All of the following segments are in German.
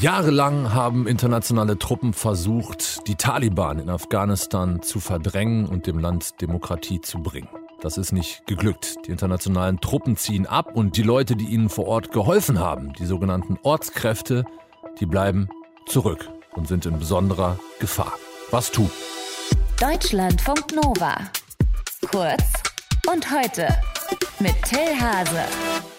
Jahrelang haben internationale Truppen versucht, die Taliban in Afghanistan zu verdrängen und dem Land Demokratie zu bringen. Das ist nicht geglückt. Die internationalen Truppen ziehen ab und die Leute, die ihnen vor Ort geholfen haben, die sogenannten Ortskräfte, die bleiben zurück und sind in besonderer Gefahr. Was tun? Deutschlandfunk Nova. Kurz und heute mit Till Hase.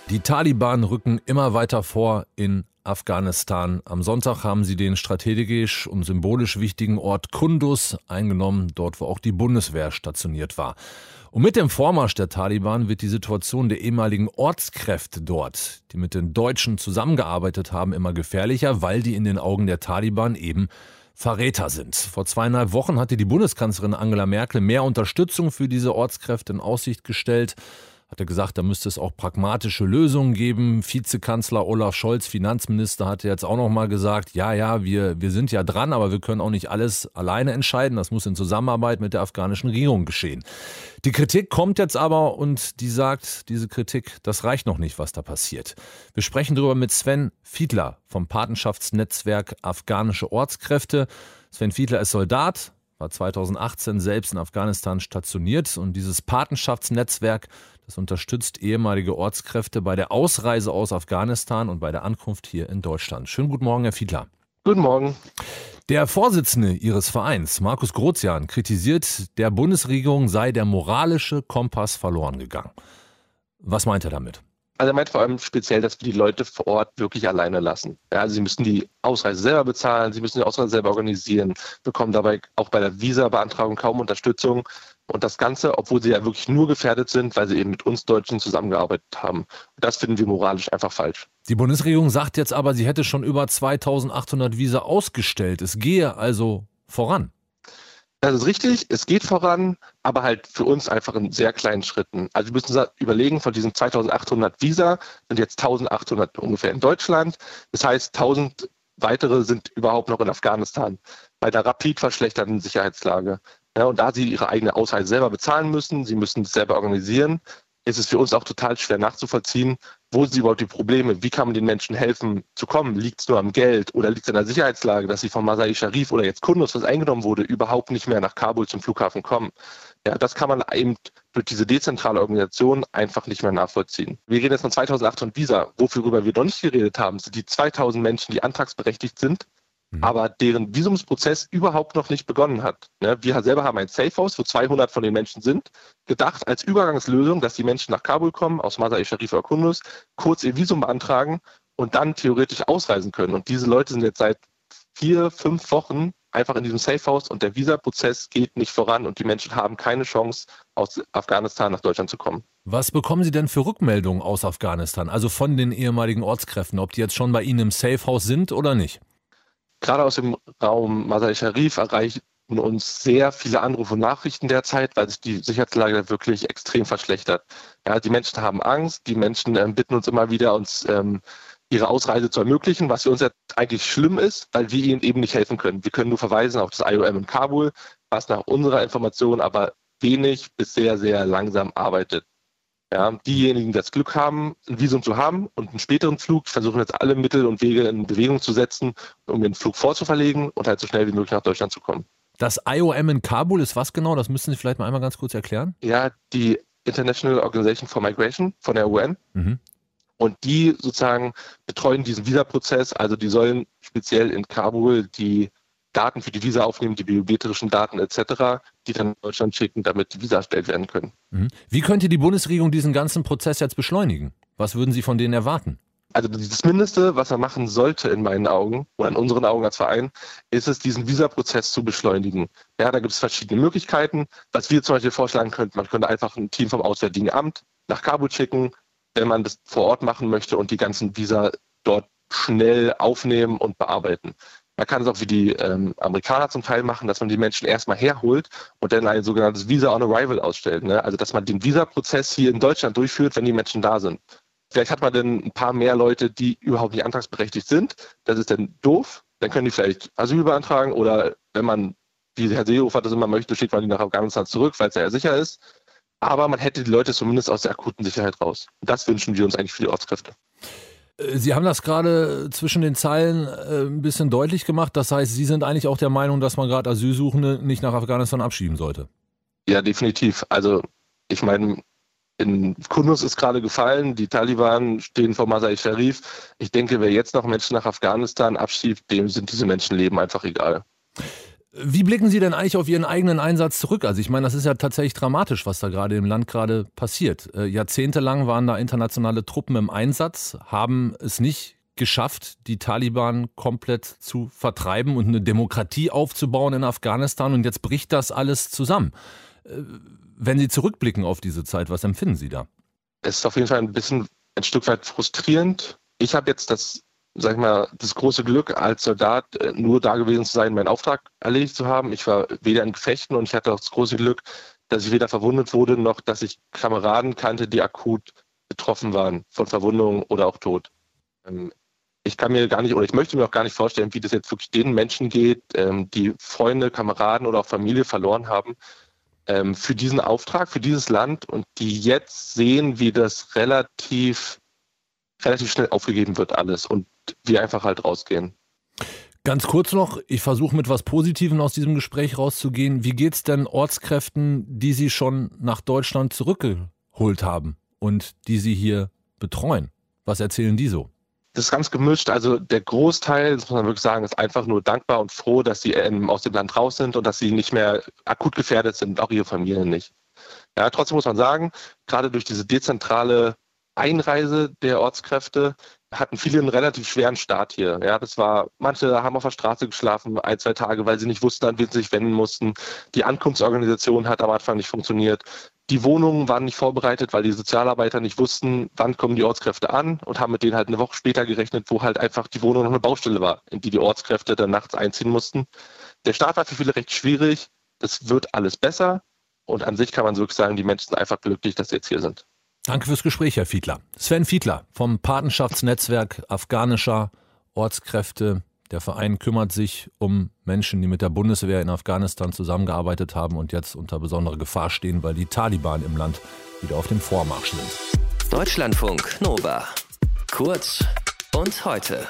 Die Taliban rücken immer weiter vor in Afghanistan. Am Sonntag haben sie den strategisch und symbolisch wichtigen Ort Kunduz eingenommen, dort wo auch die Bundeswehr stationiert war. Und mit dem Vormarsch der Taliban wird die Situation der ehemaligen Ortskräfte dort, die mit den Deutschen zusammengearbeitet haben, immer gefährlicher, weil die in den Augen der Taliban eben Verräter sind. Vor zweieinhalb Wochen hatte die Bundeskanzlerin Angela Merkel mehr Unterstützung für diese Ortskräfte in Aussicht gestellt hat er gesagt, da müsste es auch pragmatische Lösungen geben. Vizekanzler Olaf Scholz, Finanzminister, hatte jetzt auch noch mal gesagt, ja, ja, wir, wir sind ja dran, aber wir können auch nicht alles alleine entscheiden. Das muss in Zusammenarbeit mit der afghanischen Regierung geschehen. Die Kritik kommt jetzt aber und die sagt, diese Kritik, das reicht noch nicht, was da passiert. Wir sprechen darüber mit Sven Fiedler vom Patenschaftsnetzwerk Afghanische Ortskräfte. Sven Fiedler ist Soldat, war 2018 selbst in Afghanistan stationiert und dieses Patenschaftsnetzwerk, das unterstützt ehemalige Ortskräfte bei der Ausreise aus Afghanistan und bei der Ankunft hier in Deutschland. Schönen guten Morgen, Herr Fiedler. Guten Morgen. Der Vorsitzende Ihres Vereins, Markus Grozian, kritisiert, der Bundesregierung sei der moralische Kompass verloren gegangen. Was meint er damit? Also er meint vor allem speziell, dass wir die Leute vor Ort wirklich alleine lassen. Ja, also sie müssen die Ausreise selber bezahlen, sie müssen die Ausreise selber organisieren, bekommen dabei auch bei der Visa-Beantragung kaum Unterstützung. Und das Ganze, obwohl sie ja wirklich nur gefährdet sind, weil sie eben mit uns Deutschen zusammengearbeitet haben. Das finden wir moralisch einfach falsch. Die Bundesregierung sagt jetzt aber, sie hätte schon über 2800 Visa ausgestellt. Es gehe also voran. Das ist richtig, es geht voran, aber halt für uns einfach in sehr kleinen Schritten. Also wir müssen überlegen, von diesen 2800 Visa sind jetzt 1800 ungefähr in Deutschland. Das heißt, 1000 weitere sind überhaupt noch in Afghanistan bei der rapid verschlechterten Sicherheitslage. Ja, und da sie ihre eigene Ausreise selber bezahlen müssen, sie müssen es selber organisieren, ist es für uns auch total schwer nachzuvollziehen, wo sind überhaupt die Probleme? Wie kann man den Menschen helfen zu kommen? Liegt es nur am Geld oder liegt es an der Sicherheitslage, dass sie von Masai Sharif oder jetzt Kunduz, was eingenommen wurde, überhaupt nicht mehr nach Kabul zum Flughafen kommen? Ja, das kann man eben durch diese dezentrale Organisation einfach nicht mehr nachvollziehen. Wir reden jetzt von 2800 Visa. Worüber wir noch nicht geredet haben, sind die 2000 Menschen, die antragsberechtigt sind, mhm. aber deren Visumsprozess überhaupt noch nicht begonnen hat. Ne, wir selber haben ein Safehouse, wo 200 von den Menschen sind, gedacht als Übergangslösung, dass die Menschen nach Kabul kommen, aus Masai Sharif oder Kunduz, kurz ihr Visum beantragen und dann theoretisch ausreisen können. Und diese Leute sind jetzt seit vier, fünf Wochen einfach in diesem Safehouse und der Visaprozess geht nicht voran und die Menschen haben keine Chance, aus Afghanistan nach Deutschland zu kommen. Was bekommen Sie denn für Rückmeldungen aus Afghanistan, also von den ehemaligen Ortskräften, ob die jetzt schon bei Ihnen im Safehouse sind oder nicht? Gerade aus dem Raum Masai Sharif erreichen uns sehr viele Anrufe und Nachrichten derzeit, weil sich die Sicherheitslage wirklich extrem verschlechtert. Ja, die Menschen haben Angst, die Menschen äh, bitten uns immer wieder, uns ähm, ihre Ausreise zu ermöglichen, was für uns jetzt eigentlich schlimm ist, weil wir ihnen eben nicht helfen können. Wir können nur verweisen auf das IOM in Kabul, was nach unserer Information aber wenig bis sehr, sehr langsam arbeitet. Ja, diejenigen, die das Glück haben, ein Visum zu haben und einen späteren Flug, versuchen jetzt alle Mittel und Wege in Bewegung zu setzen, um den Flug vorzuverlegen und halt so schnell wie möglich nach Deutschland zu kommen. Das IOM in Kabul ist was genau? Das müssen Sie vielleicht mal einmal ganz kurz erklären. Ja, die International Organization for Migration von der UN. Mhm. Und die sozusagen betreuen diesen Visa-Prozess. Also die sollen speziell in Kabul die Daten für die Visa aufnehmen, die biometrischen Daten etc., die dann in Deutschland schicken, damit die Visa erstellt werden können. Mhm. Wie könnte die Bundesregierung diesen ganzen Prozess jetzt beschleunigen? Was würden Sie von denen erwarten? Also das Mindeste, was er machen sollte in meinen Augen oder in unseren Augen als Verein, ist es, diesen Visa-Prozess zu beschleunigen. Ja, da gibt es verschiedene Möglichkeiten. Was wir zum Beispiel vorschlagen könnten, man könnte einfach ein Team vom Auswärtigen Amt nach Kabul schicken, wenn man das vor Ort machen möchte und die ganzen Visa dort schnell aufnehmen und bearbeiten. Man kann es auch wie die ähm, Amerikaner zum Teil machen, dass man die Menschen erstmal herholt und dann ein sogenanntes Visa on Arrival ausstellt. Ne? Also dass man den Visa-Prozess hier in Deutschland durchführt, wenn die Menschen da sind. Vielleicht hat man dann ein paar mehr Leute, die überhaupt nicht antragsberechtigt sind. Das ist dann doof. Dann können die vielleicht Asyl beantragen oder wenn man, wie Herr Seehofer das immer möchte, schickt man die nach Afghanistan zurück, weil es ja sicher ist. Aber man hätte die Leute zumindest aus der akuten Sicherheit raus. Das wünschen wir uns eigentlich für die Ortskräfte. Äh, Sie haben das gerade zwischen den Zeilen äh, ein bisschen deutlich gemacht. Das heißt, Sie sind eigentlich auch der Meinung, dass man gerade Asylsuchende nicht nach Afghanistan abschieben sollte. Ja, definitiv. Also ich meine, in Kunduz ist gerade gefallen, die Taliban stehen vor Masai Sharif. Ich denke, wer jetzt noch Menschen nach Afghanistan abschiebt, dem sind diese Menschenleben einfach egal. Wie blicken Sie denn eigentlich auf Ihren eigenen Einsatz zurück? Also ich meine, das ist ja tatsächlich dramatisch, was da gerade im Land gerade passiert. Äh, jahrzehntelang waren da internationale Truppen im Einsatz, haben es nicht geschafft, die Taliban komplett zu vertreiben und eine Demokratie aufzubauen in Afghanistan. Und jetzt bricht das alles zusammen. Äh, wenn Sie zurückblicken auf diese Zeit, was empfinden Sie da? Es ist auf jeden Fall ein bisschen ein Stück weit frustrierend. Ich habe jetzt das sag ich mal, das große Glück, als Soldat äh, nur da gewesen zu sein, meinen Auftrag erledigt zu haben. Ich war weder in Gefechten und ich hatte auch das große Glück, dass ich weder verwundet wurde, noch dass ich Kameraden kannte, die akut betroffen waren von Verwundungen oder auch Tod. Ähm, ich kann mir gar nicht oder ich möchte mir auch gar nicht vorstellen, wie das jetzt wirklich den Menschen geht, ähm, die Freunde, Kameraden oder auch Familie verloren haben ähm, für diesen Auftrag, für dieses Land und die jetzt sehen, wie das relativ relativ schnell aufgegeben wird alles und wir einfach halt rausgehen. Ganz kurz noch, ich versuche mit was Positivem aus diesem Gespräch rauszugehen. Wie geht es denn Ortskräften, die Sie schon nach Deutschland zurückgeholt haben und die Sie hier betreuen? Was erzählen die so? Das ist ganz gemischt. Also der Großteil, das muss man wirklich sagen, ist einfach nur dankbar und froh, dass sie ähm, aus dem Land raus sind und dass sie nicht mehr akut gefährdet sind, auch ihre Familien nicht. Ja, trotzdem muss man sagen, gerade durch diese dezentrale Einreise der Ortskräfte hatten viele einen relativ schweren Start hier. Ja, das war, manche haben auf der Straße geschlafen, ein, zwei Tage, weil sie nicht wussten, an wen sie sich wenden mussten. Die Ankunftsorganisation hat am Anfang nicht funktioniert. Die Wohnungen waren nicht vorbereitet, weil die Sozialarbeiter nicht wussten, wann kommen die Ortskräfte an und haben mit denen halt eine Woche später gerechnet, wo halt einfach die Wohnung noch eine Baustelle war, in die die Ortskräfte dann nachts einziehen mussten. Der Start war für viele recht schwierig. Das wird alles besser. Und an sich kann man wirklich sagen, die Menschen sind einfach glücklich, dass sie jetzt hier sind. Danke fürs Gespräch, Herr Fiedler. Sven Fiedler vom Patenschaftsnetzwerk afghanischer Ortskräfte. Der Verein kümmert sich um Menschen, die mit der Bundeswehr in Afghanistan zusammengearbeitet haben und jetzt unter besonderer Gefahr stehen, weil die Taliban im Land wieder auf dem Vormarsch sind. Deutschlandfunk Nova. Kurz und heute.